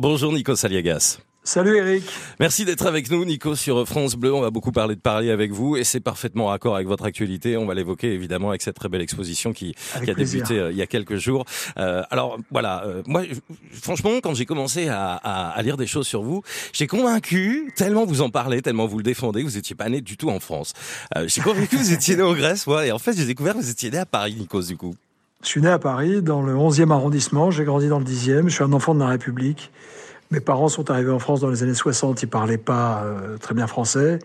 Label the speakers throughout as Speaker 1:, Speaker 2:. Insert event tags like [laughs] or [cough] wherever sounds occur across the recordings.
Speaker 1: Bonjour Nico Saliagas.
Speaker 2: Salut Eric.
Speaker 1: Merci d'être avec nous Nico sur France Bleu. On va beaucoup parler de Paris avec vous et c'est parfaitement raccord avec votre actualité. On va l'évoquer évidemment avec cette très belle exposition qui, qui a débuté euh, il y a quelques jours. Euh, alors voilà, euh, moi franchement quand j'ai commencé à, à, à, lire des choses sur vous, j'ai convaincu, tellement vous en parlez, tellement vous le défendez, vous étiez pas né du tout en France. Euh, j'ai convaincu que vous étiez né en Grèce, moi, et en fait j'ai découvert que vous étiez né à Paris Nico du coup.
Speaker 2: Je suis né à Paris, dans le 11e arrondissement. J'ai grandi dans le 10e. Je suis un enfant de la République. Mes parents sont arrivés en France dans les années 60. Ils parlaient pas euh, très bien français.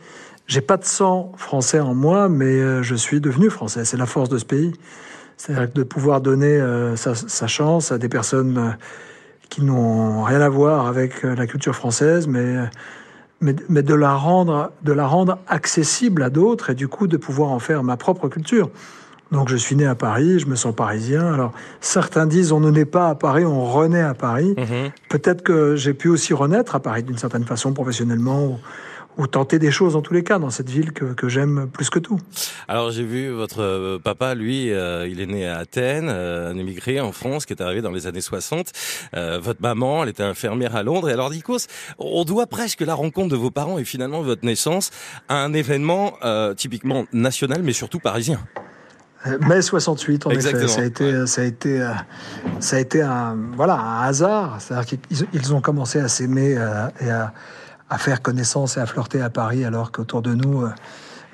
Speaker 2: J'ai pas de sang français en moi, mais euh, je suis devenu français. C'est la force de ce pays. C'est-à-dire de pouvoir donner euh, sa, chance à des personnes qui n'ont rien à voir avec la culture française, mais, mais, mais de la rendre, de la rendre accessible à d'autres et du coup de pouvoir en faire ma propre culture. Donc je suis né à Paris, je me sens parisien. Alors certains disent on ne naît pas à Paris, on renaît à Paris. Mmh. Peut-être que j'ai pu aussi renaître à Paris d'une certaine façon professionnellement ou, ou, tenter des choses en tous les cas dans cette ville que, que j'aime plus que tout.
Speaker 1: Alors j'ai vu votre papa, lui, euh, il est né à Athènes, euh, un émigré en France qui est arrivé dans les années 60. Euh, votre maman, elle était infirmière à Londres. Et alors Nikos, on doit presque la rencontre de vos parents et finalement votre naissance à un événement euh, typiquement national mais surtout parisien.
Speaker 2: Mai 68, en Exactement. effet. Ça a été, ouais. ça a été, euh, ça a été un, voilà, un hasard. C'est-à-dire qu'ils ils ont commencé à s'aimer euh, et à, à, faire connaissance et à flirter à Paris, alors qu'autour de nous, euh,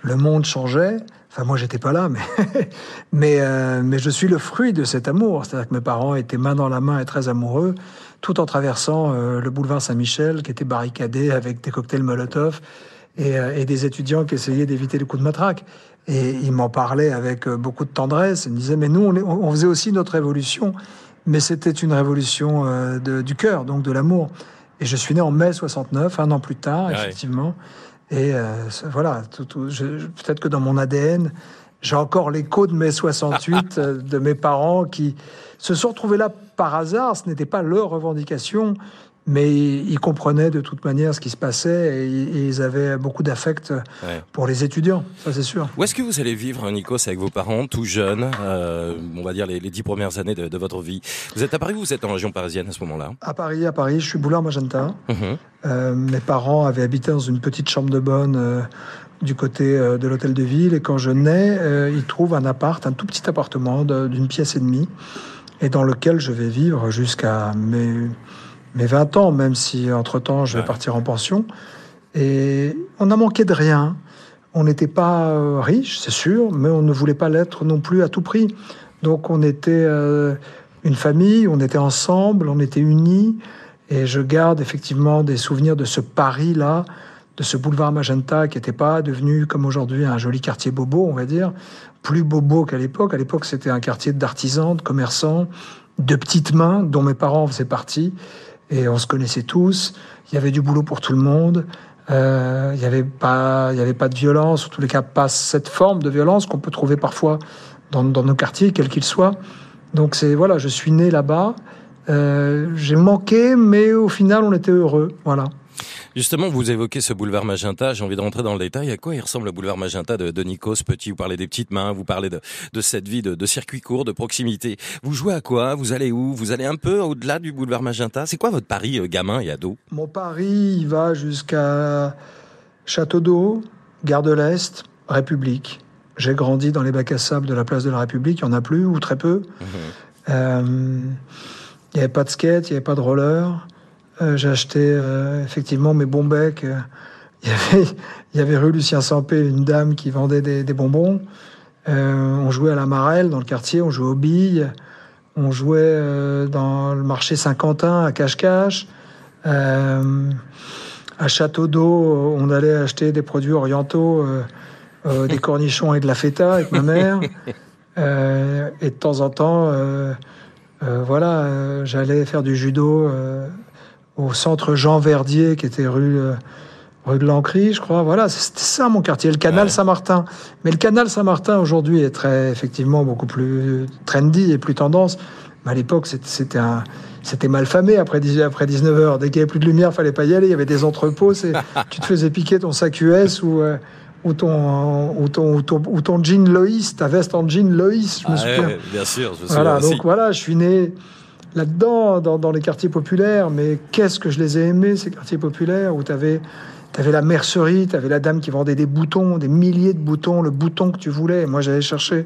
Speaker 2: le monde changeait. Enfin, moi, j'étais pas là, mais, [laughs] mais, euh, mais je suis le fruit de cet amour. C'est-à-dire que mes parents étaient main dans la main et très amoureux, tout en traversant euh, le boulevard Saint-Michel, qui était barricadé avec des cocktails Molotov et, et des étudiants qui essayaient d'éviter les coups de matraque. Et il m'en parlait avec euh, beaucoup de tendresse. Il me disait, mais nous, on, faisait aussi notre révolution, mais c'était une révolution euh, de, du cœur, donc de l'amour. Et je suis né en mai 69, un an plus tard, ouais. effectivement. Et euh, voilà, peut-être que dans mon ADN, j'ai encore l'écho de mai 68, euh, de mes parents qui se sont retrouvés là par hasard. Ce n'était pas leur revendication, mais ils comprenaient de toute manière ce qui se passait et, ils avaient beaucoup d'affect ouais. pour les étudiants, ça c'est sûr.
Speaker 1: Où est-ce que vous allez vivre, Nikos, avec vos parents, tout jeunes, euh, on va dire les, les, dix premières années de, de, votre vie? Vous êtes à Paris ou vous êtes en région parisienne à ce moment-là?
Speaker 2: À Paris, à Paris, je suis boulard Magenta. Mmh. Euh, mes parents avaient habité dans une petite chambre de bonne euh, du côté de l'hôtel de ville et quand je nais, ils trouvent un appart, un tout petit appartement d'une pièce et demie et dans lequel je vais vivre jusqu'à mes mes 20 ans, même si entre-temps je vais ouais. partir en pension. Et on a manqué de rien. On n'était pas euh, riche, c'est sûr, mais on ne voulait pas l'être non plus à tout prix. Donc on était euh, une famille, on était ensemble, on était unis. Et je garde effectivement des souvenirs de ce Paris-là, de ce boulevard Magenta qui n'était pas devenu comme aujourd'hui un joli quartier bobo, on va dire, plus bobo qu'à l'époque. À l'époque, c'était un quartier d'artisans, de commerçants, de petites mains, dont mes parents faisaient partie et on se connaissait tous. Il y avait du boulot pour tout le monde. Euh, il n'y avait pas, il y avait pas de violence, en tous les cas pas cette forme de violence qu'on peut trouver parfois dans, nos quartiers, quels qu'ils soient. Donc c'est voilà, je suis né là-bas. Euh, j'ai manqué, mais au final on était heureux. Voilà.
Speaker 1: Justement, vous évoquez ce boulevard Magenta. J'ai envie de rentrer dans le détail. À quoi il ressemble le boulevard Magenta de, de Nikos Petit Vous parlez des petites mains, vous parlez de, de cette vie de, de, circuit court, de proximité. Vous jouez à quoi? Vous allez où? Vous allez un peu au-delà du boulevard Magenta? C'est quoi votre Paris, euh, gamin et ado?
Speaker 2: Mon Paris, il va jusqu'à Château d'Eau, Gare de l'Est, République. J'ai grandi dans les bacs à sable de la place de la République. Il n'y en a plus ou très peu. Mmh. Euh, il n'y avait pas de skate, il n'y avait pas de roller. Euh, j'ai acheté euh, effectivement mes bons becs. Euh, il y avait, [laughs] il y avait rue Lucien Sampé une dame qui vendait des, des bonbons. on jouait à la marelle dans le quartier, on jouait aux billes. On jouait dans le marché Saint-Quentin à cache-cache. à Château d'Eau, on allait acheter des produits orientaux, des [laughs] cornichons et de la feta avec ma mère. [laughs] et de temps en temps, voilà, j'allais faire du judo au centre Jean Verdier, qui était rue, euh, rue de l'Ancry, je crois. Voilà, c'était ça mon quartier, le canal ouais. Saint-Martin. Mais le canal Saint-Martin aujourd'hui est très, effectivement, beaucoup plus trendy et plus tendance. Mais à l'époque, c'était un. C'était mal famé après, après 19h. Dès qu'il n'y avait plus de lumière, fallait pas y aller. Il y avait des entrepôts. [laughs] tu te faisais piquer ton sac US ou, euh, ou, ton, ou, ton, ou, ton, ou ton jean Loïs, ta veste en jean Loïs, je me ah souviens.
Speaker 1: Ouais, bien sûr, je me
Speaker 2: Voilà,
Speaker 1: aussi.
Speaker 2: donc voilà, je suis né là-dedans, dans, les quartiers populaires, mais qu'est-ce que je les ai aimés, ces quartiers populaires, où tu avais, la mercerie, tu avais la dame qui vendait des boutons, des milliers de boutons, le bouton que tu voulais. Moi, j'allais chercher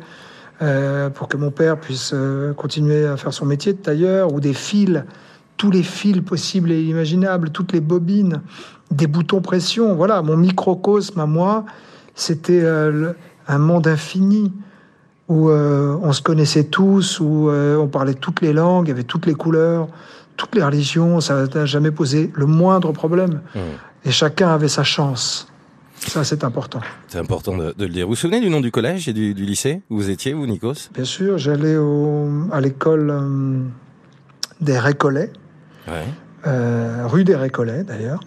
Speaker 2: euh, pour que mon père puisse euh, continuer à faire son métier de tailleur, ou des fils, tous les fils possibles et imaginables, toutes les bobines, des boutons pression. Voilà, mon microcosme à moi, c'était euh, un monde infini où euh, on se connaissait tous, où euh, on parlait toutes les langues, il y avait toutes les couleurs, toutes les religions, ça n'a jamais posé le moindre problème. Mmh. Et chacun avait sa chance. Ça, c'est important.
Speaker 1: C'est important de, le dire. Vous vous souvenez du nom du collège et du, lycée où vous étiez, vous, Nikos?
Speaker 2: Bien sûr, j'allais à l'école euh, des Récollets, rue des Récollets d'ailleurs.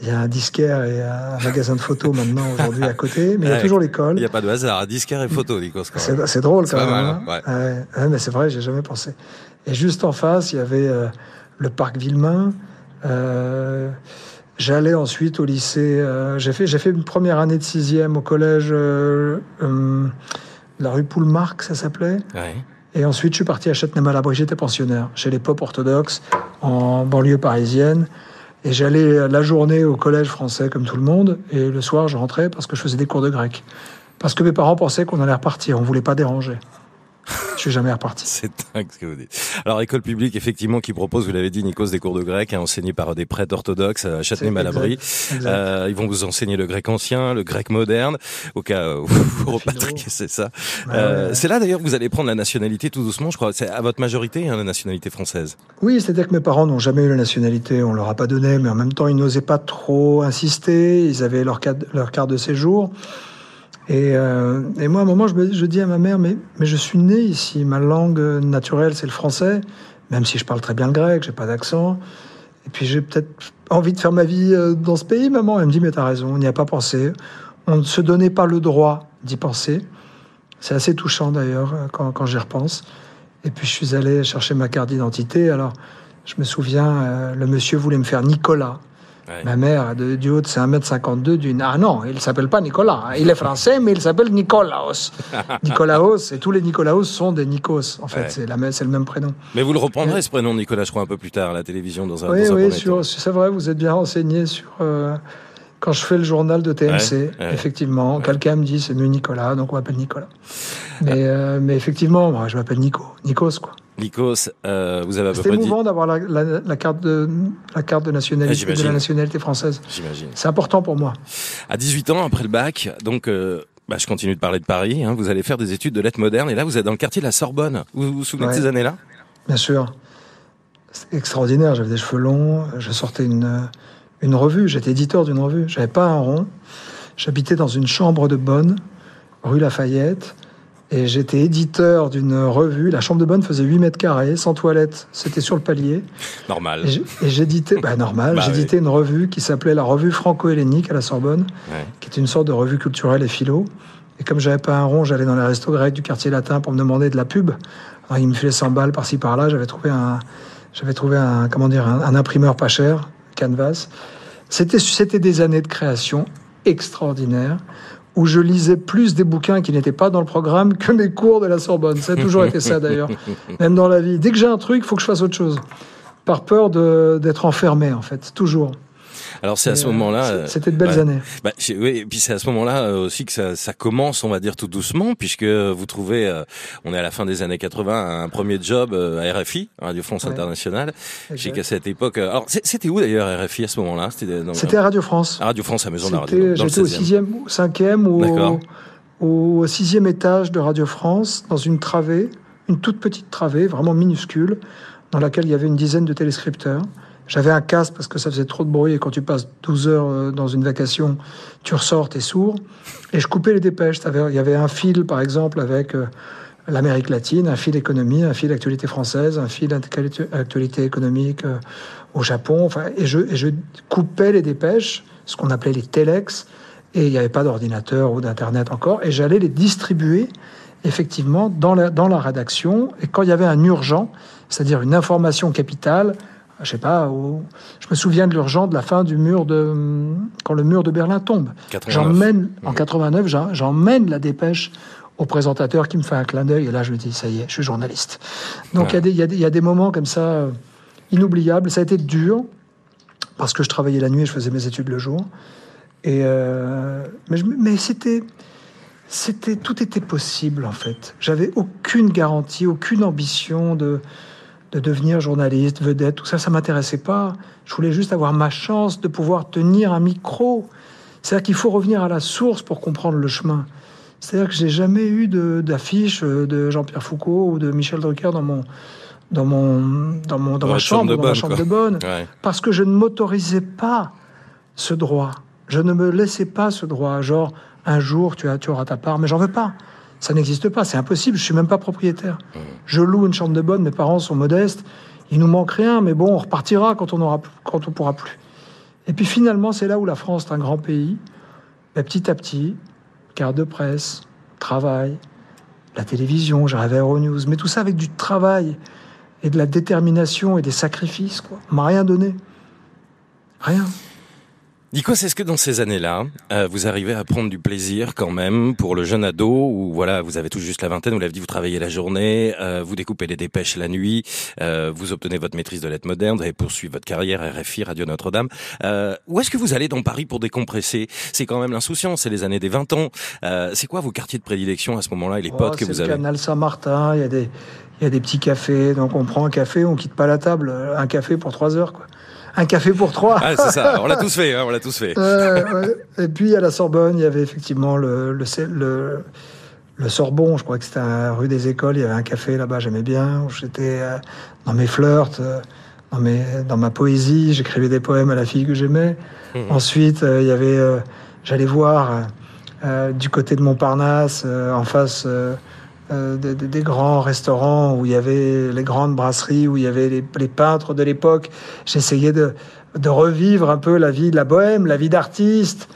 Speaker 2: Il y a un disquaire et un magasin de photos maintenant aujourd'hui à côté, mais il y a toujours l'école.
Speaker 1: Il n'y a pas de hasard, disquaire et photo, Nikos.
Speaker 2: C'est drôle quand même. Hein. Hein. mais c'est vrai, j'ai jamais pensé. Et juste en face, il y avait euh, le parc Villemain. Euh, J'allais ensuite au lycée. Euh, j'ai fait, j'ai fait une première année de sixième au collège, la rue Poulmark, ça s'appelait. Et ensuite, je suis parti à Châtenay-Malabry. J'étais pensionnaire chez les pop orthodoxes en banlieue parisienne. Et j'allais la journée au collège français comme tout le monde, et le soir je rentrais parce que je faisais des cours de grec. Parce que mes parents pensaient qu'on allait repartir, on voulait pas déranger. Je suis jamais reparti. [laughs]
Speaker 1: C'est dingue ce que vous dites. Alors, école publique, effectivement, qui propose, vous l'avez dit, Nikos, des cours de grec, hein, enseignés par des prêtres orthodoxes à Châtenay-Malabry. Euh, ils vont vous enseigner le grec ancien, le grec moderne, au cas où vous [laughs] repatriez, c'est ça. Euh, c'est là, d'ailleurs, que vous allez prendre la nationalité tout doucement, je crois. C'est à votre majorité, hein, la nationalité française.
Speaker 2: Oui, c'est-à-dire que mes parents n'ont jamais eu la nationalité. On leur a pas donné, mais en même temps, ils n'osaient pas trop insister. Ils avaient leur, leur carte de séjour. Euh, et, moi, à un moment, je, dis à ma mère, mais, je suis né ici, ma langue naturelle, c'est le français, même si je parle très bien le grec, j'ai pas d'accent. Et puis j'ai peut-être envie de faire ma vie euh, dans ce pays, maman. Elle me dit, mais t'as raison, on n'y a pas pensé. On ne se donnait pas le droit d'y penser. C'est assez touchant d'ailleurs quand, quand j'y repense. Et puis je suis allé chercher ma carte d'identité. Alors je me souviens, euh, le monsieur voulait me faire Nicolas. Ma mère, de, du haut de 1m52, dit Ah non, il s'appelle pas Nicolas. Il est français, mais il s'appelle Nicolaos. [laughs] Nicolaos, et tous les Nicolaos sont des Nikos, en fait. C'est le même prénom.
Speaker 1: Mais vous le reprendrez, ce prénom Nicolas, je crois, un peu plus tard à la télévision dans un
Speaker 2: Oui, oui, c'est vrai, vous êtes bien renseigné sur. Euh, quand je fais le journal de TMC, effectivement, quelqu'un me dit c'est mieux Nicolas, donc on m'appelle Nicolas. Mais, euh, mais effectivement, moi, je m'appelle Nico, Nikos, quoi.
Speaker 1: Nikos, euh, vous avez à peu
Speaker 2: près. C'était émouvant d'avoir la, la, carte de la carte de nationalité de la nationalité française.
Speaker 1: J'imagine.
Speaker 2: C'est important pour moi.
Speaker 1: À 18 ans, après le bac, donc. Euh, bah, je continue de parler de Paris. Hein, vous allez faire des études de lettres modernes et là, vous êtes dans le quartier de la Sorbonne. Vous vous, souvenez de ces années-là?
Speaker 2: Bien sûr. C'est extraordinaire. J'avais des cheveux longs. Je sortais une, une revue. J'étais éditeur d'une revue. J'avais pas un rond. J'habitais dans une chambre de bonne, rue Lafayette. Et j'étais éditeur d'une revue. La chambre de bonne faisait 8 mètres carrés, sans toilette. C'était sur le palier.
Speaker 1: Normal.
Speaker 2: Et j'éditais, bah normal, bah j'éditais une revue qui s'appelait la Revue franco-hellénique à la Sorbonne, qui était une sorte de revue culturelle et philo. Et comme j'avais pas un rond, j'allais dans les restos grecs du quartier latin pour me demander de la pub. Alors, il me filait 100 balles par-ci par-là. J'avais trouvé un, j'avais trouvé un, comment dire, un, un imprimeur pas cher, Canvas. C'était, c'était des années de création extraordinaires où je lisais plus des bouquins qui n'étaient pas dans le programme que mes cours de la Sorbonne. Ça a toujours été ça d'ailleurs, [laughs] même dans la vie. Dès que j'ai un truc, il faut que je fasse autre chose, par peur d'être enfermé en fait, toujours.
Speaker 1: Alors c'est à ce moment-là.
Speaker 2: C'était de belles années.
Speaker 1: Bah, oui, et puis c'est à ce moment-là euh, aussi que ça, ça, commence, on va dire tout doucement, puisque vous trouvez, euh, on est à la fin des années 80, un premier job euh, à RFI, Radio France Internationale. J'ai qu'à cette époque. Alors c'était où d'ailleurs RFI à ce moment-là?
Speaker 2: C'était à Radio France.
Speaker 1: À Radio France, à Maison de la Radio.
Speaker 2: J'étais au sixième, cinquième ou au sixième étage de Radio France, dans une travée, une toute petite travée, vraiment minuscule, dans laquelle il y avait une dizaine de téléscripteurs. J'avais un casque parce que ça faisait trop de bruit et quand tu passes 12 heures euh, dans une vacation, tu ressors, t'es sourd. Et je coupais les dépêches. Il y avait un fil, par exemple, avec euh, l'Amérique latine, un fil économie, un fil actualité française, un fil actualité économique euh, au Japon. Enfin, et, je, coupais les dépêches, ce qu'on appelait les telex, et il n'y avait pas d'ordinateur ou d'internet encore, et j'allais les distribuer effectivement dans la, dans la rédaction. Et quand il y avait un urgent, c'est-à-dire une information capitale, je sais pas, je me souviens de l'urgence de la fin du mur de quand le mur de Berlin tombe. J'emmène en 89, j'emmène la dépêche au présentateur qui me fait un clin d'œil, et là je me dis, ça y est, je suis journaliste. Donc il y, y, a des moments comme ça euh, inoubliables. Ça a été dur, parce que je travaillais la nuit et je faisais mes études le jour. Et euh, mais, mais c'était, c'était, tout était possible en fait. J'avais aucune garantie, aucune ambition de, de devenir journaliste, vedette, tout ça, ça m'intéressait pas. Je voulais juste avoir ma chance de pouvoir tenir un micro. C'est-à-dire qu'il faut revenir à la source pour comprendre le chemin. C'est-à-dire que j'ai jamais eu d'affiche de, de Jean-Pierre Foucault ou de Michel Drucker dans mon dans mon dans mon dans, ma chambre, dans ma chambre de bonne, parce que je ne m'autorisais pas ce droit. Je ne me laissais pas ce droit. Genre un jour tu as tu auras ta part, mais j'en veux pas. Ça n'existe pas, c'est impossible. Je suis même pas propriétaire. Mmh. Je loue une chambre de bonne. Mes parents sont modestes. Il nous manque rien, mais bon, on repartira quand on aura quand on pourra plus. Et puis finalement, c'est là où la France est un grand pays. Et petit à petit, carte de presse, travail, la télévision, j'arrive à Euronews, mais tout ça avec du travail et de la détermination et des sacrifices. Quoi. On m'a rien donné. Rien.
Speaker 1: Nico, est-ce que dans ces années-là, euh, vous arrivez à prendre du plaisir quand même pour le jeune ado où voilà, vous avez tout juste la vingtaine, vous l'avez dit, vous travaillez la journée, euh, vous découpez les dépêches la nuit, euh, vous obtenez votre maîtrise de lettres modernes, vous avez poursuivi votre carrière RFI, Radio Notre-Dame. où est-ce que vous allez dans Paris pour décompresser? C'est quand même l'insouciance, c'est les années des 20 ans. c'est quoi vos quartiers de prédilection à ce moment-là et les potes oh, que vous avez?
Speaker 2: le canal Saint-Martin, il y a des il y a des petits cafés, donc on prend un café, on quitte pas la table, un café pour trois heures quoi un café pour trois.
Speaker 1: Ah, c'est ça, on l'a tous fait, hein, on l'a tous fait.
Speaker 2: Et puis à la Sorbonne, il y avait effectivement le, le, le, le Sorbon, je crois que c'était rue des Écoles, il y avait un café là-bas, j'aimais bien. J'étais euh, dans mes flirts, euh, dans, mes, dans ma poésie, j'écrivais des poèmes à la fille que j'aimais. Mmh. Ensuite, euh, il y avait, j'allais voir du côté de Montparnasse, en face euh, des, grands restaurants où il y avait les grandes brasseries, où il y avait les, peintres de l'époque. J'essayais de, revivre un peu la vie de la bohème, la vie d'artiste.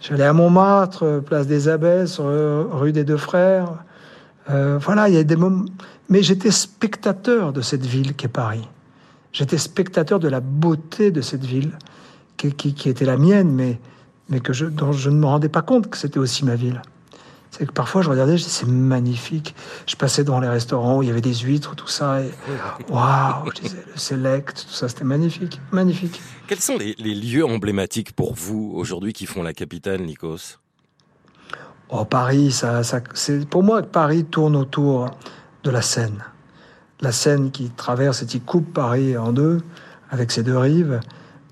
Speaker 2: J'allais à Montmartre, place des Abbesses, rue des Deux Frères. Euh, voilà, il y a des moments. Mais j'étais spectateur de cette ville qu'est Paris. J'étais spectateur de la beauté de cette ville qui, qui, était la mienne, mais, mais que je, dont je ne me rendais pas compte que c'était aussi ma ville. C'est que parfois je regardais, je disais c'est magnifique. Je passais dans les restaurants où il y avait des huîtres, tout ça, et waouh, je disais le select, tout ça, c'était magnifique, magnifique.
Speaker 1: Quels sont les, lieux emblématiques pour vous aujourd'hui qui font la capitale, Nikos?
Speaker 2: Oh, Paris, ça, ça c'est pour moi Paris tourne autour de la Seine, la Seine qui traverse et qui coupe Paris en deux avec ses deux rives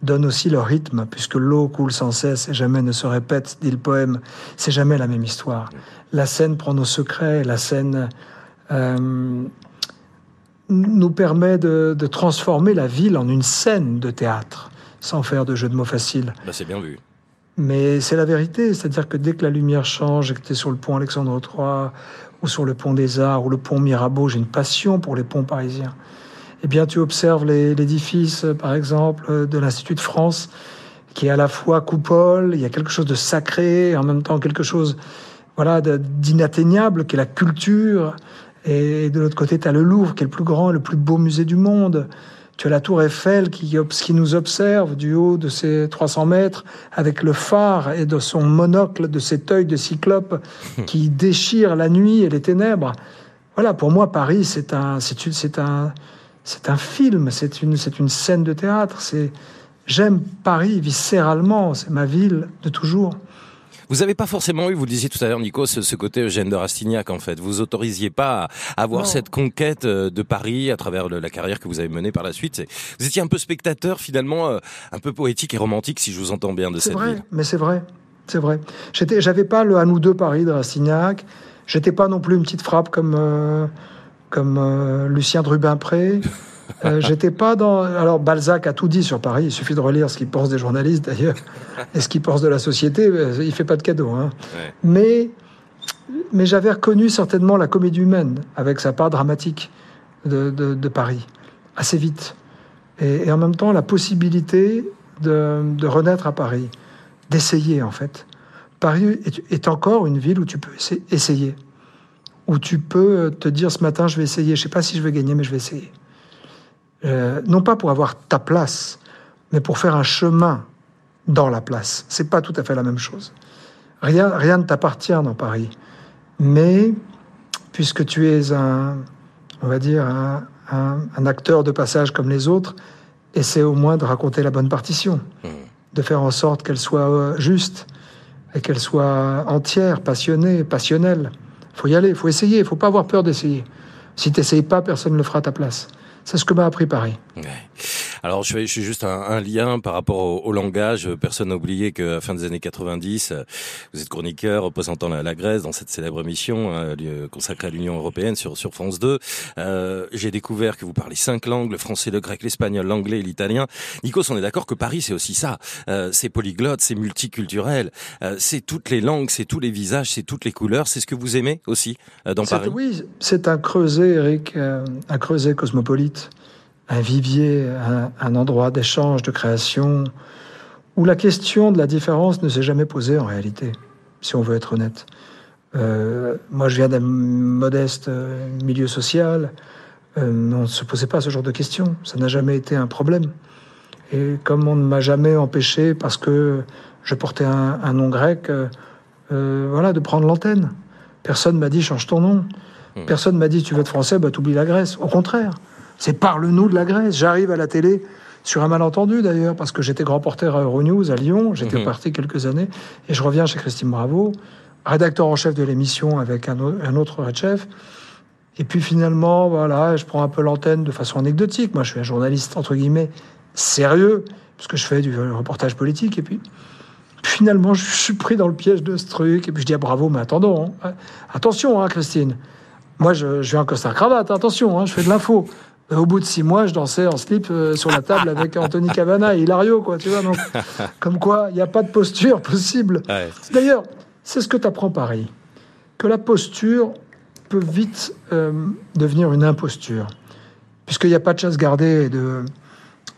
Speaker 2: donne aussi le rythme, puisque l'eau coule sans cesse et jamais ne se répète, dit le poème. C'est jamais la même histoire. La scène prend nos secrets, la scène euh, nous permet de, transformer la ville en une scène de théâtre, sans faire de jeu de mots faciles.
Speaker 1: Bah, c'est bien vu.
Speaker 2: Mais c'est la vérité, c'est-à-dire que dès que la lumière change et que tu es sur le pont Alexandre III, ou sur le pont des Arts, ou le pont Mirabeau, j'ai une passion pour les ponts parisiens eh bien, tu observes l'édifice, par exemple, de l'Institut de France, qui est à la fois coupole, il y a quelque chose de sacré, et en même temps quelque chose voilà, d'inatteignable, qui est la culture. Et de l'autre côté, tu as le Louvre, qui est le plus grand, le plus beau musée du monde. Tu as la tour Eiffel qui, qui nous observe du haut de ses 300 mètres avec le phare et de son monocle, de cet œil de cyclope [laughs] qui déchire la nuit et les ténèbres. Voilà, pour moi, Paris, c'est un, c'est un, c'est un film, c'est une, c'est une scène de théâtre. C'est, j'aime Paris viscéralement, c'est ma ville de toujours.
Speaker 1: Vous n'avez pas forcément eu, vous le disiez tout à l'heure, Nico, ce, côté Eugène de Rastignac, en fait. Vous autorisiez pas à avoir cette conquête euh, de Paris à travers la carrière que vous avez menée par la suite. Vous étiez un peu spectateur, finalement, euh, un peu poétique et romantique, si je vous entends bien, de cette
Speaker 2: vrai,
Speaker 1: ville.
Speaker 2: Mais c'est vrai, c'est vrai. J'étais, j'avais pas le à nous deux Paris de Rastignac. J'étais pas non plus une petite frappe comme. Euh, comme euh, Lucien Drubin-Pré. Euh, [laughs] j'étais pas dans. Alors Balzac a tout dit sur Paris. Il suffit de relire ce qu'il pense des journalistes d'ailleurs [laughs] et ce qu'il pense de la société. Il fait pas de cadeau. Hein. Mais mais j'avais reconnu certainement la comédie humaine avec sa part dramatique de, de, Paris assez vite et, en même temps la possibilité de, de renaître à Paris, d'essayer en fait. Paris est, est, encore une ville où tu peux essayer où tu peux te dire ce matin, je vais essayer, je sais pas si je vais gagner, mais je vais essayer. Euh, non pas pour avoir ta place, mais pour faire un chemin dans la place. C'est pas tout à fait la même chose. Rien, rien ne t'appartient dans Paris. Mais puisque tu es un, on va dire, un, acteur de passage comme les autres, essaie au moins de raconter la bonne partition, mmh. de faire en sorte qu'elle soit euh, juste et qu'elle soit entière, passionnée, passionnelle. Faut y aller, faut essayer, faut pas avoir peur d'essayer. Si tu n'essayes pas, personne ne le fera à ta place. C'est ce que m'a appris Paris.
Speaker 1: Alors je fais, je juste un, lien par rapport au, langage. Personne n'a oublié qu'à fin des années 90, vous êtes chroniqueur représentant la, Grèce dans cette célèbre émission hein, consacrée à l'Union européenne sur, sur France 2. Euh, J'ai découvert que vous parlez cinq langues, le français, le grec, l'espagnol, l'anglais et l'italien. Nikos, on est d'accord que Paris, c'est aussi ça. Euh, c'est polyglotte, c'est multiculturel, euh, c'est toutes les langues, c'est tous les visages, c'est toutes les couleurs. C'est ce que vous aimez aussi euh, dans Paris?
Speaker 2: Oui, c'est un creuset, Eric, un creuset cosmopolite un vivier, un, endroit d'échange, de création, où la question de la différence ne s'est jamais posée en réalité, si on veut être honnête. Euh, moi, je viens d'un modeste euh, milieu social. Euh, on ne se posait pas ce genre de questions. Ça n'a jamais été un problème. Et comme on ne m'a jamais empêché, parce que je portais un, nom grec, voilà, de prendre l'antenne. Personne m'a dit change ton nom. Hmm. Personne m'a dit tu veux être français, bah t'oublies la Grèce. Au contraire. C'est parle-nous de la Grèce. J'arrive à la télé sur un malentendu d'ailleurs, parce que j'étais grand porteur à Euronews à Lyon, j'étais mhm. parti quelques années, et je reviens chez Christine Bravo, rédacteur en chef de l'émission avec un, autre chef. Et puis finalement, voilà, je prends un peu l'antenne de façon anecdotique. Moi, je suis un journaliste, entre guillemets, sérieux, parce que je fais du reportage politique. Et puis, finalement, je suis pris dans le piège de ce truc. Et puis je dis, ah, bravo, mais attendons, hein. attention, hein, Christine. Moi, je, je, vais en costard cravate, attention, hein, je fais de l'info. Au bout de six mois, je dansais en slip euh, sur la table avec [laughs] Anthony Cavana et Hilario, quoi, tu vois. Donc, [laughs] comme quoi, il n'y a pas de posture possible. D'ailleurs, c'est ce que t'apprends Paris. Que la posture peut vite euh, devenir une imposture. Puisqu'il n'y a pas de chasse gardée et de,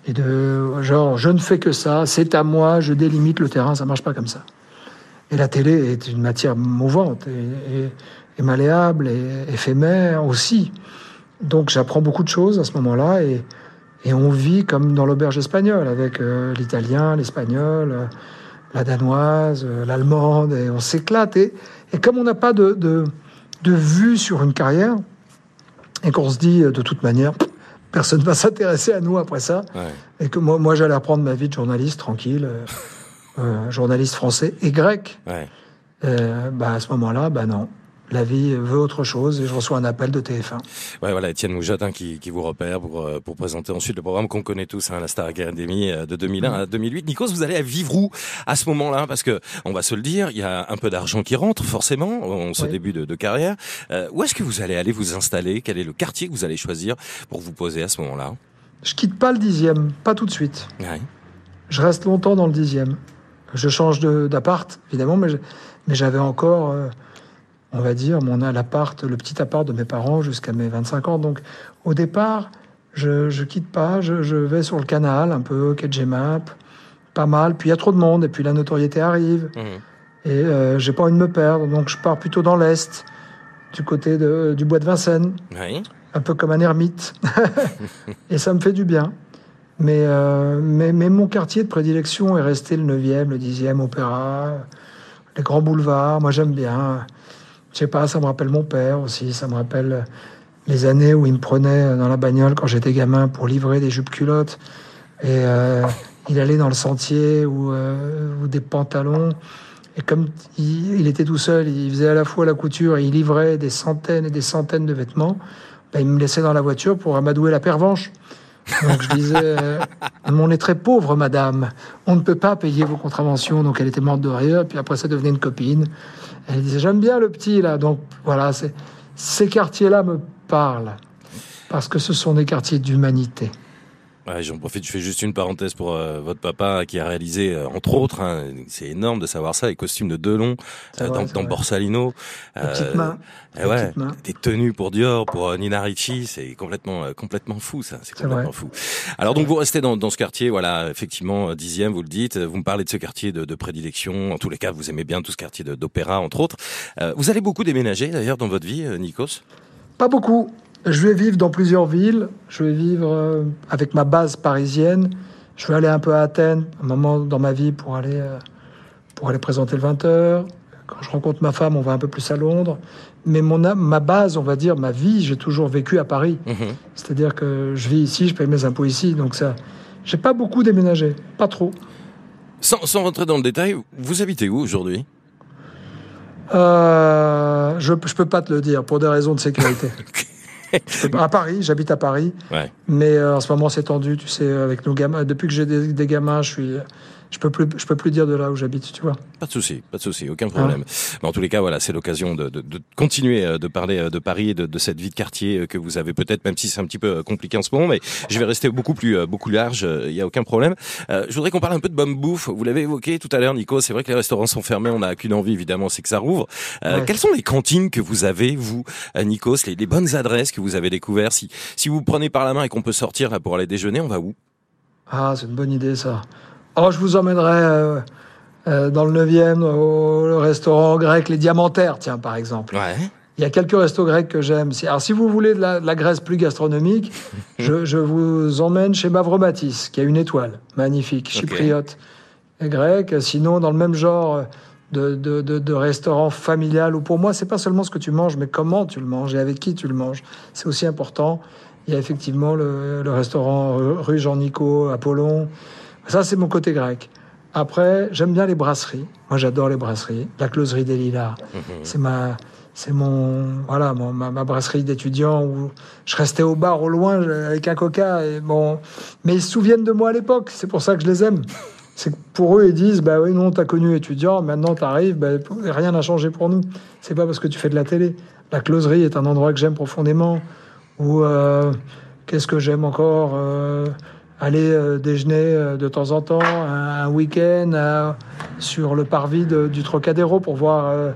Speaker 2: et de genre, je ne fais que ça, c'est à moi, je délimite le terrain, ça marche pas comme ça. Et la télé est une matière mouvante et, et malléable et éphémère aussi. Donc j'apprends beaucoup de choses à ce moment-là et, et on vit comme dans l'auberge espagnole avec euh, l'italien, l'espagnol, euh, la danoise, euh, l'allemande et on s'éclate. Et, et, comme on n'a pas de, de, de, vue sur une carrière et qu'on se dit de toute manière, personne ne va [laughs] s'intéresser à nous après ça, et que moi, moi j'allais apprendre ma vie de journaliste tranquille, [laughs] journaliste français et grec. Ouais. bah à ce moment-là, bah non la vie veut autre chose et je reçois un appel de TF1.
Speaker 1: Ouais, voilà, Étienne Moujotin qui, qui vous repère pour, euh, pour présenter ensuite le programme qu'on connaît tous, hein, la Star Academy euh, de 2001 à 2008. Nikos, vous allez à vivre où à ce moment-là Parce que, on va se le dire, il y a un peu d'argent qui rentre, forcément, en ce début de, de carrière. Euh, où est-ce que vous allez aller vous installer? Quel est le quartier que vous allez choisir pour vous poser à ce moment-là?
Speaker 2: Je quitte pas le dixième, pas tout de suite. Ouais. Je reste longtemps dans le dixième. Je change d'appart, évidemment, mais j'avais encore on va dire, mon l'appart, le petit appart de mes parents jusqu'à mes 25 ans. Donc, au départ, je, ne quitte pas, je, vais sur le canal, un peu, Map, pas mal. Puis il y a trop de monde, et puis la notoriété arrive. Mmh. Et euh, j'ai pas envie de me perdre, donc je pars plutôt dans l'Est, du côté de, du bois de Vincennes. Un peu comme un ermite. [laughs] [laughs] et ça me fait du bien. Mais, euh, mais, mais, mon quartier de prédilection est resté le 9e, le 10e, Opéra, les grands boulevards. Moi, j'aime bien. Je sais pas, ça me rappelle mon père aussi, ça me rappelle les années où il me prenait dans la bagnole quand j'étais gamin pour livrer des jupes culottes. Et euh, il allait dans le sentier ou, euh, ou des pantalons. Et comme il, était tout seul, il faisait à la fois la couture et il livrait des centaines et des centaines de vêtements, ben, il me laissait dans la voiture pour amadouer la pervenche. Donc je disais, euh, on est très pauvre, madame. On ne peut pas payer vos contraventions. Donc elle était morte de rire. Puis après, ça devenait une copine. Elle disait J'aime bien le petit, là. Donc voilà, ces quartiers-là me parlent. Parce que ce sont des quartiers d'humanité.
Speaker 1: Ouais, J'en profite, je fais juste une parenthèse pour euh, votre papa qui a réalisé, euh, entre autres, hein, c'est énorme de savoir ça, les costumes de Delon euh, dans, dans Borsalino.
Speaker 2: Euh, mains.
Speaker 1: Ouais, des tenues pour Dior, pour Nina Ricci, c'est complètement complètement fou ça, c'est complètement fou. Alors donc vous restez dans, dans ce quartier, voilà, effectivement dixième, vous le dites. Vous me parlez de ce quartier de, de prédilection. En tous les cas, vous aimez bien tout ce quartier d'opéra, entre autres. vous allez beaucoup déménager d'ailleurs dans votre vie, Nikos?
Speaker 2: Pas beaucoup. Je vais vivre dans plusieurs villes. Je vais vivre euh, avec ma base parisienne. Je vais aller un peu à Athènes, un moment dans ma vie pour aller, euh, pour aller présenter le 20h. Quand je rencontre ma femme, on va un peu plus à Londres. Mais mon, ma base, on va dire, ma vie, j'ai toujours vécu à Paris. Mhm. C'est-à-dire que je vis ici, je paye mes impôts ici. Donc ça, j'ai pas beaucoup déménagé, pas trop.
Speaker 1: Sans, sans rentrer dans le détail, vous habitez où aujourd'hui?
Speaker 2: Euh, je ne peux pas te le dire pour des raisons de sécurité. [laughs] à Paris, j'habite à Paris. Mais euh, en ce moment, c'est tendu, tu sais, avec nos gamins. Depuis que j'ai des, gamins, je suis, je peux plus, je peux plus dire de là où j'habite, tu vois.
Speaker 1: Pas de souci, pas de souci, aucun problème. Mais en tous les cas, voilà, c'est l'occasion de, de, de, continuer euh, de parler euh, de Paris et de, de, cette vie de quartier que vous avez peut-être, même si c'est un petit peu compliqué en ce moment, mais je vais rester beaucoup plus, beaucoup large. Il y a aucun problème. Euh, je voudrais qu'on parle un peu de bonne bouffe. Vous l'avez évoqué tout à l'heure, Nico. C'est vrai que les restaurants sont fermés. On n'a qu'une envie, évidemment, c'est que ça rouvre. Euh, Quelles sont les cantines que vous avez, vous, Nikos, les, les bonnes adresses que vous avez découvertes? Si, si vous prenez par la main et qu'on peut sortir là pour aller déjeuner, on va où?
Speaker 2: Ah, c'est une bonne idée, ça. Oh, je vous emmènerai euh, euh, dans le 9e au restaurant grec Les Diamantaires, tiens, par exemple.
Speaker 1: Ouais.
Speaker 2: Il y a quelques restos grecs que j'aime. Alors, si vous voulez de la, Grèce plus gastronomique, [laughs] je, vous emmène chez Mavromatis, qui a une étoile magnifique, chypriote et grec. Sinon, dans le même genre de, de, restaurant familial, où pour moi, c'est pas seulement ce que tu manges, mais comment tu le manges et avec qui tu le manges. C'est aussi important. Il y a effectivement le, le restaurant rue Jean-Nico, Apollon, ça, c'est mon côté grec. Après, j'aime bien les brasseries. Moi, j'adore les brasseries. La closerie des Lilas, mhm. c'est ma, c'est mon, voilà, ma, brasserie d'étudiant où je restais au bar au loin avec un coca. Et bon, mais ils se souviennent de moi à l'époque. C'est pour ça que je les aime. C'est pour eux, ils disent, bah oui, non, t'as connu étudiant, maintenant t'arrives, bah, rien n'a changé pour nous. C'est pas parce que tu fais de la télé. La closerie est un endroit que j'aime profondément. Ou euh, qu'est-ce que j'aime encore euh, aller euh, déjeuner euh, de temps en temps, un, week-end euh, sur le parvis du Trocadéro pour voir,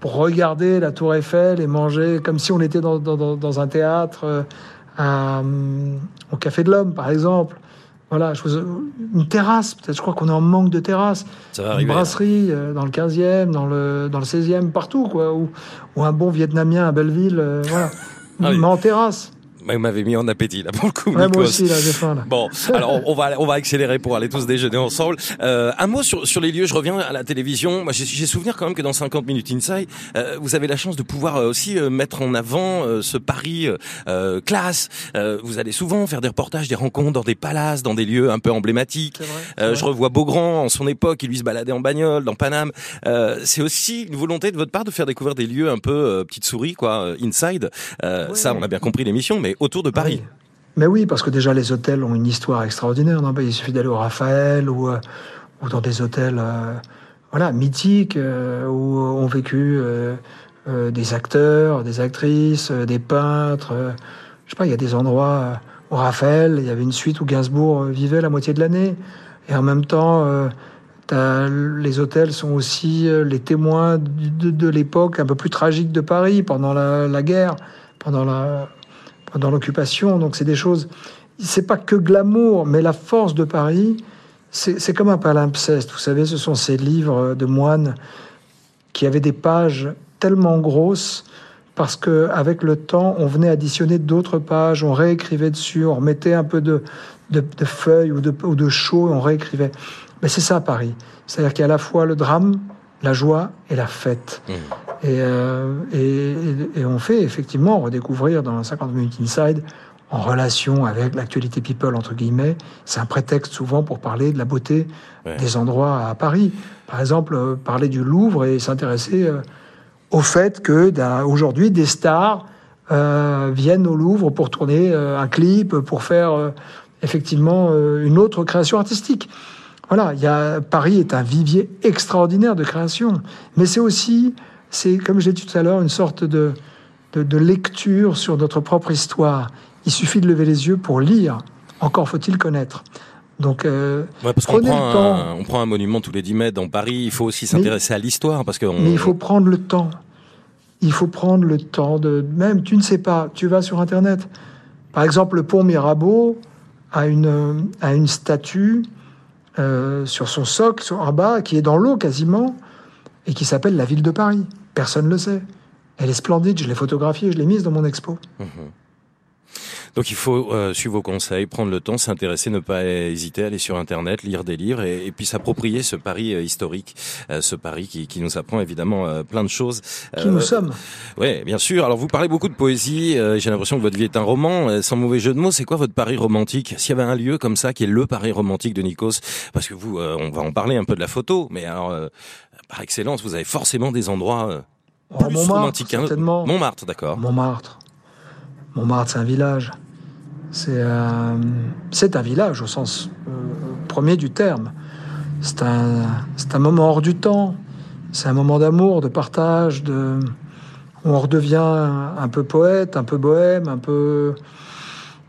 Speaker 2: pour regarder la Tour Eiffel et manger comme si on était dans, dans, dans un théâtre, au Café de l'Homme par exemple. Voilà, une terrasse, peut-être, je crois qu'on est en manque de terrasse.
Speaker 1: Ça va arriver.
Speaker 2: Une brasserie dans le 15e, dans le, dans le 16e, partout, quoi. Ou, ou un bon Vietnamien à Belleville, voilà. Ah Mais en terrasse.
Speaker 1: Vous m'avez mis en appétit là pour le coup.
Speaker 2: Ouais, moi aussi là, j'ai faim là.
Speaker 1: Bon, [laughs] alors on va on va accélérer pour aller tous déjeuner ensemble. Euh, un mot sur sur les lieux. Je reviens à la télévision. Moi, j'ai souvenir quand même que dans 50 minutes inside, euh, vous avez la chance de pouvoir euh, aussi euh, mettre en avant euh, ce Paris classe. vous allez souvent faire des reportages, des rencontres dans des palaces, dans des lieux un peu emblématiques. Vrai, je revois Beaugrand en son époque, il lui se baladait en bagnole dans Paname. C'est aussi une volonté de votre part de faire découvrir des lieux un peu petites souris quoi, inside. Ça, on a bien compris l'émission, mais autour de Paris.
Speaker 2: Mais oui, parce que déjà les hôtels ont une histoire extraordinaire. Non? Il suffit d'aller au Raphaël ou, euh, ou dans des hôtels euh, voilà, mythiques euh, où ont vécu des acteurs, des actrices, des peintres. je sais pas, il y a des endroits au Raphaël, il y avait une suite où Gainsbourg vivait la moitié de l'année. Et en même temps, les hôtels sont aussi les témoins de, l'époque un peu plus tragique de Paris pendant la, la guerre, pendant la, dans l'occupation. Donc c'est des choses. C'est pas que glamour, mais la force de Paris, c'est comme un palimpseste. Vous savez, ce sont ces livres de moines qui avaient des pages tellement grosses parce que avec le temps, on venait additionner d'autres pages, on réécrivait dessus, on remettait un peu de, de, feuilles ou de, ou de et on réécrivait. Mais c'est ça Paris. C'est-à-dire qu'il y a à la fois le drame, la joie et la fête. Mmh. Euh, et, et, on fait effectivement redécouvrir dans 50 minutes inside en relation avec l'actualité people entre guillemets. C'est un prétexte souvent pour parler de la beauté des endroits à Paris. Par exemple, euh, parler du Louvre et s'intéresser euh, au fait que aujourd'hui des stars viennent au Louvre pour tourner un clip, pour faire effectivement une autre création artistique. Voilà, il y a, Paris est un vivier extraordinaire de création, mais c'est aussi c'est, comme j'ai dit tout à l'heure, une sorte de, de, lecture sur notre propre histoire. Il suffit de lever les yeux pour lire. Encore faut-il connaître. Donc,
Speaker 1: euh, parce qu'on prend, un, on prend un monument tous les 10 mètres dans Paris. Il faut aussi s'intéresser à l'histoire, parce que.
Speaker 2: Mais il faut prendre le temps. Il faut prendre le temps de. Même, tu ne sais pas. Tu vas sur Internet. Par exemple, le pont Mirabeau a une a une statue euh, sur son socle, en bas, qui est dans l'eau quasiment, et qui s'appelle la ville de Paris. Personne ne le sait. Elle est splendide, je l'ai photographiée, je l'ai mise dans mon expo. Mhm.
Speaker 1: Donc il faut euh, suivre vos conseils, prendre le temps, s'intéresser, ne pas hésiter, aller sur Internet, lire des livres et, puis s'approprier ce pari euh, historique, euh, ce pari qui, qui, nous apprend évidemment plein de choses.
Speaker 2: Qui nous sommes.
Speaker 1: Oui, bien sûr. Alors vous parlez beaucoup de poésie, j'ai l'impression que votre vie est un roman. sans mauvais jeu de mots, c'est quoi votre pari romantique? S'il y avait un lieu comme ça qui est le pari romantique de Nikos, parce que vous, on va en parler un peu de la photo, mais alors par excellence, vous avez forcément des endroits oh, plus
Speaker 2: Montmartre,
Speaker 1: romantiques.
Speaker 2: Hein.
Speaker 1: Montmartre, d'accord.
Speaker 2: Montmartre. Montmartre, c'est un village. C'est un, c'est un village au sens euh, premier du terme. C'est un, moment hors du temps. C'est un moment d'amour, de partage, on redevient un peu poète, un peu bohème, un peu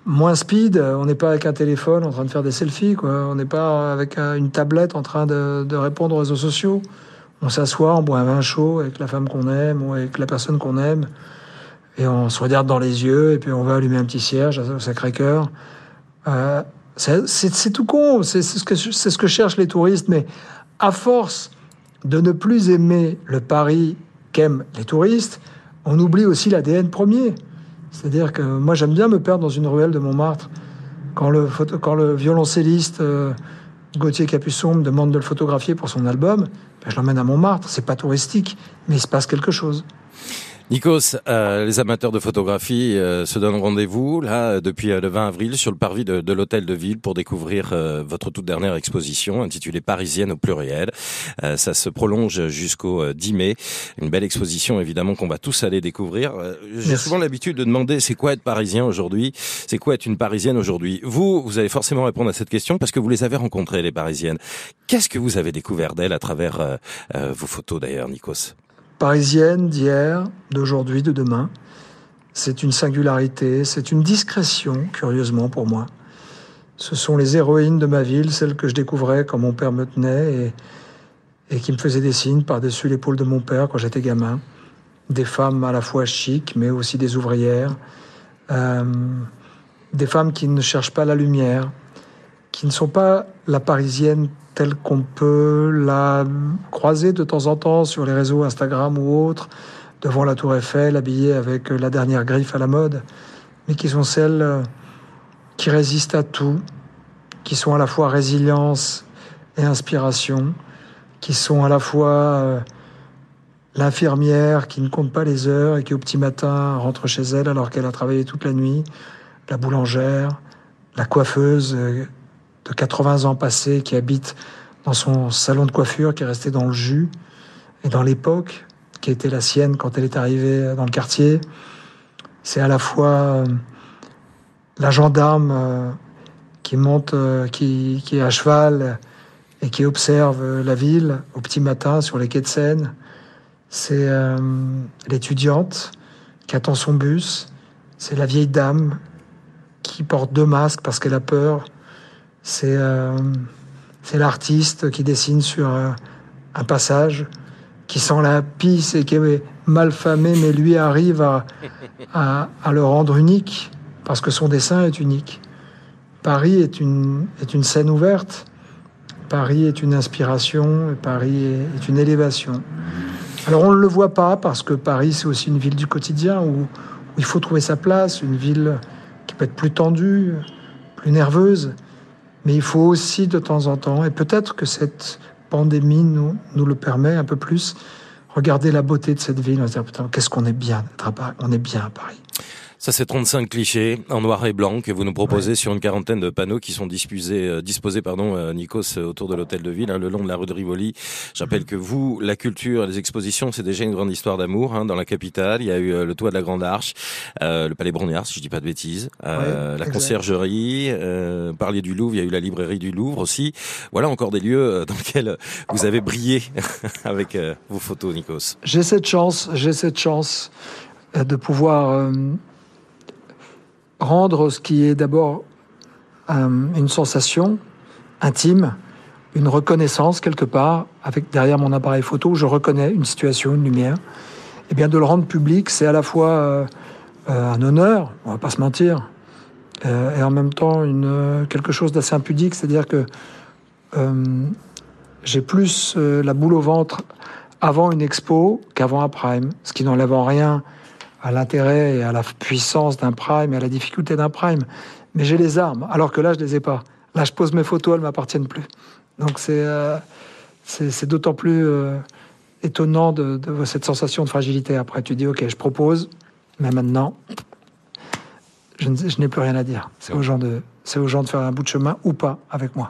Speaker 2: moins speed. On n'est pas avec un téléphone en train de faire des selfies. On n'est pas avec une tablette en train de répondre aux réseaux sociaux. On s'assoit, on boit un vin chaud avec la femme qu'on aime ou avec la personne qu'on aime et on se regarde dans les yeux, et puis on va allumer un petit cierge au Sacré-Cœur. Euh, c'est tout con, c'est ce, que, ce cherchent les touristes, mais à force de ne plus aimer le Paris qu'aiment les touristes, on oublie aussi l'ADN premier. C'est-à-dire que moi j'aime bien me perdre dans une ruelle de Montmartre. Quand le, quand le violoncelliste euh, Gauthier Capuçon me demande de le photographier pour son album, ben, je l'emmène à Montmartre. C'est pas touristique, mais il se passe quelque chose.
Speaker 1: Nikos, euh, les amateurs de photographie euh, se donnent rendez-vous là depuis euh, le 20 avril sur le parvis de, de l'hôtel de ville pour découvrir votre toute dernière exposition intitulée Parisienne au pluriel. ça se prolonge jusqu'au 10 mai. Une belle exposition évidemment qu'on va tous aller découvrir. J'ai souvent l'habitude de demander c'est quoi être parisien aujourd'hui? C'est quoi être une parisienne aujourd'hui? Vous, vous allez forcément répondre à cette question parce que vous les avez rencontrées les parisiennes. Qu'est-ce que vous avez découvert d'elles à travers vos photos d'ailleurs, Nikos?
Speaker 2: Parisienne d'hier, d'aujourd'hui, de demain. C'est une singularité, c'est une discrétion, curieusement pour moi. Ce sont les héroïnes de ma ville, celles que je découvrais quand mon père me tenait et, qui me faisaient des signes par-dessus l'épaule de mon père quand j'étais gamin. Des femmes à la fois chic, mais aussi des ouvrières. Euh, des femmes qui ne cherchent pas la lumière, qui ne sont pas la parisienne telle qu'on peut la croiser de temps en temps sur les réseaux Instagram ou autres, devant la tour Eiffel, habillée avec la dernière griffe à la mode, mais qui sont celles euh, qui résistent à tout, qui sont à la fois résilience et inspiration, qui sont à la fois euh, l'infirmière qui ne compte pas les heures et qui au petit matin rentre chez elle alors qu'elle a travaillé toute la nuit, la boulangère, la coiffeuse euh, de 80 ans passés qui habite dans son salon de coiffure qui est resté dans le jus et dans l'époque qui était la sienne quand elle est arrivée dans le quartier. C'est à la fois euh, la gendarme euh, qui monte, euh, qui, est à cheval et qui observe la ville au petit matin sur les quais de Seine. C'est l'étudiante qui attend son bus. C'est la vieille dame qui porte deux masques parce qu'elle a peur c'est l'artiste qui dessine sur euh, un passage, qui sent la pisse et qui est mal famé, mais lui arrive à, à, le rendre unique, parce que son dessin est unique. Paris est une, est une scène ouverte, Paris est une inspiration, Paris est, une élévation. Alors on ne le voit pas, parce que Paris c'est aussi une ville du quotidien, où il faut trouver sa place, une ville qui peut être plus tendue, plus nerveuse, mais il faut aussi de temps en temps, et peut-être que cette pandémie nous, nous le permet un peu plus, regarder la beauté de cette ville, on se dire, putain, qu'est-ce qu'on est bien on est bien à Paris.
Speaker 1: Ça, c'est 35 clichés en noir et blanc que vous nous proposez sur une quarantaine de panneaux qui sont disposés, euh, disposés pardon, euh, Nikos, euh, autour de l'hôtel de ville, hein, le long de la rue de Rivoli. J'appelle que vous, la culture, les expositions, c'est déjà une grande histoire d'amour hein, dans la capitale. Il y a eu le toit de la Grande Arche, le palais Brongniart, si je dis pas de bêtises, la conciergerie, parliez du Louvre, il y a eu la librairie du Louvre aussi. Voilà encore des lieux dans lesquels vous avez brillé [laughs] avec vos photos, Nikos.
Speaker 2: J'ai cette chance, j'ai cette chance de pouvoir rendre ce qui est d'abord euh, une sensation intime, une reconnaissance quelque part, avec derrière mon appareil photo, je reconnais une situation, une lumière. Et eh bien de le rendre public, c'est à la fois euh, euh, un honneur, on va pas se mentir, et en même temps une, quelque chose d'assez impudique, c'est-à-dire que j'ai plus la boule au ventre avant une expo qu'avant un prime, ce qui n'enlève en rien à l'intérêt et à la puissance d'un prime et à la difficulté d'un prime. Mais j'ai les armes, alors que là, je les ai pas. Là, je pose mes photos, elles m'appartiennent plus. Donc c'est euh, c'est d'autant plus euh, étonnant de, de, cette sensation de fragilité. Après, tu dis, ok, je propose, mais maintenant, je n'ai plus rien à dire. C'est aux gens de, c'est aux gens de faire un bout de chemin ou pas avec moi.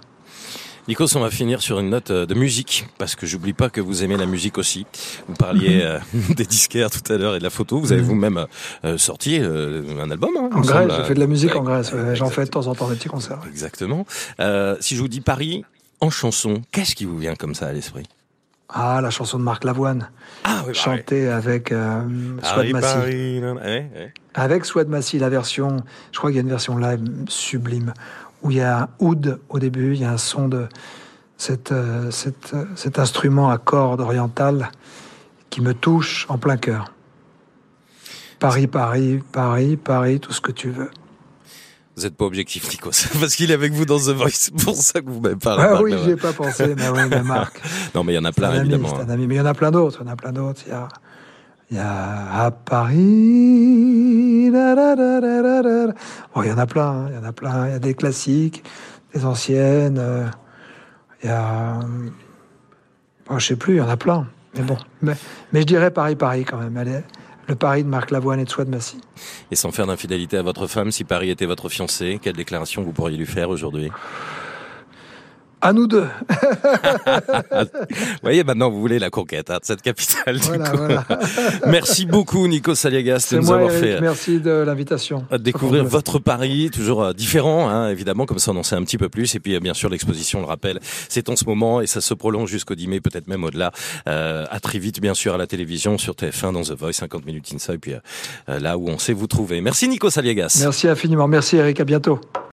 Speaker 1: Nikos, on va finir sur une note euh, de musique, parce que j'oublie pas que vous aimez la musique aussi. Vous parliez [laughs] euh, des disquaires tout à l'heure et de la photo. Vous avez mhm. vous-même euh, sorti un album. Hein,
Speaker 2: en Grèce, j'ai fait de la musique en Grèce. J'en fais de temps en temps des petits concerts.
Speaker 1: Exactement. si je vous dis Paris en chanson, qu'est-ce qui vous vient comme ça à l'esprit?
Speaker 2: Ah, la chanson de Marc Lavoine. Ah, oui, chantée avec Swad Massy. Avec Swad Massy, la version, je crois qu'il y a une version live sublime où il y a un oud au début, il y a un son de euh, euh, cet instrument à cordes orientales qui me touche en plein cœur. Paris, Paris, Paris, Paris, tout ce que tu veux.
Speaker 1: Vous n'êtes pas objectif, Nico. [laughs] Parce qu'il est avec vous dans The Voice. C'est pour ça que vous m'avez parlé.
Speaker 2: Ah oui, j'y ai pas pensé, mais oui, mais Marc. [laughs]
Speaker 1: non, mais il y en a plein, évidemment.
Speaker 2: Un ami, mais il y en a plein d'autres. Il y en a plein d'autres. Il y a, il y a à Paris. Bon, il y en a plein. Il y en a plein. Il y a des classiques, des anciennes. Euh, il y a, bon, je sais plus. Il y en a plein. Mais bon, mais, je dirais Paris, Paris quand même. Le Paris de Marc Lavoine et de Souad Massy.
Speaker 1: Et sans faire d'infidélité à votre femme, si Paris était votre fiancé, quelle déclaration vous pourriez lui faire aujourd'hui?
Speaker 2: À nous deux.
Speaker 1: vous voyez, maintenant, vous voulez la conquête hein, de cette capitale. [laughs] merci beaucoup, Nico Saliagas, de nous avoir fait.
Speaker 2: Merci de l'invitation.
Speaker 1: À découvrir votre Paris, toujours euh, différent, hein, évidemment, comme ça on en sait un petit peu plus. Et puis, euh, bien sûr, l'exposition, le rappelle, c'est en ce moment et ça se prolonge jusqu'au 10 mai, peut-être même au-delà. Euh, à très vite, bien sûr, à la télévision, sur TF1, dans The Voice, 50 minutes inside, et puis là où on sait vous trouver. Merci, Nico Saliagas.
Speaker 2: Merci infiniment. Merci, Eric. À bientôt.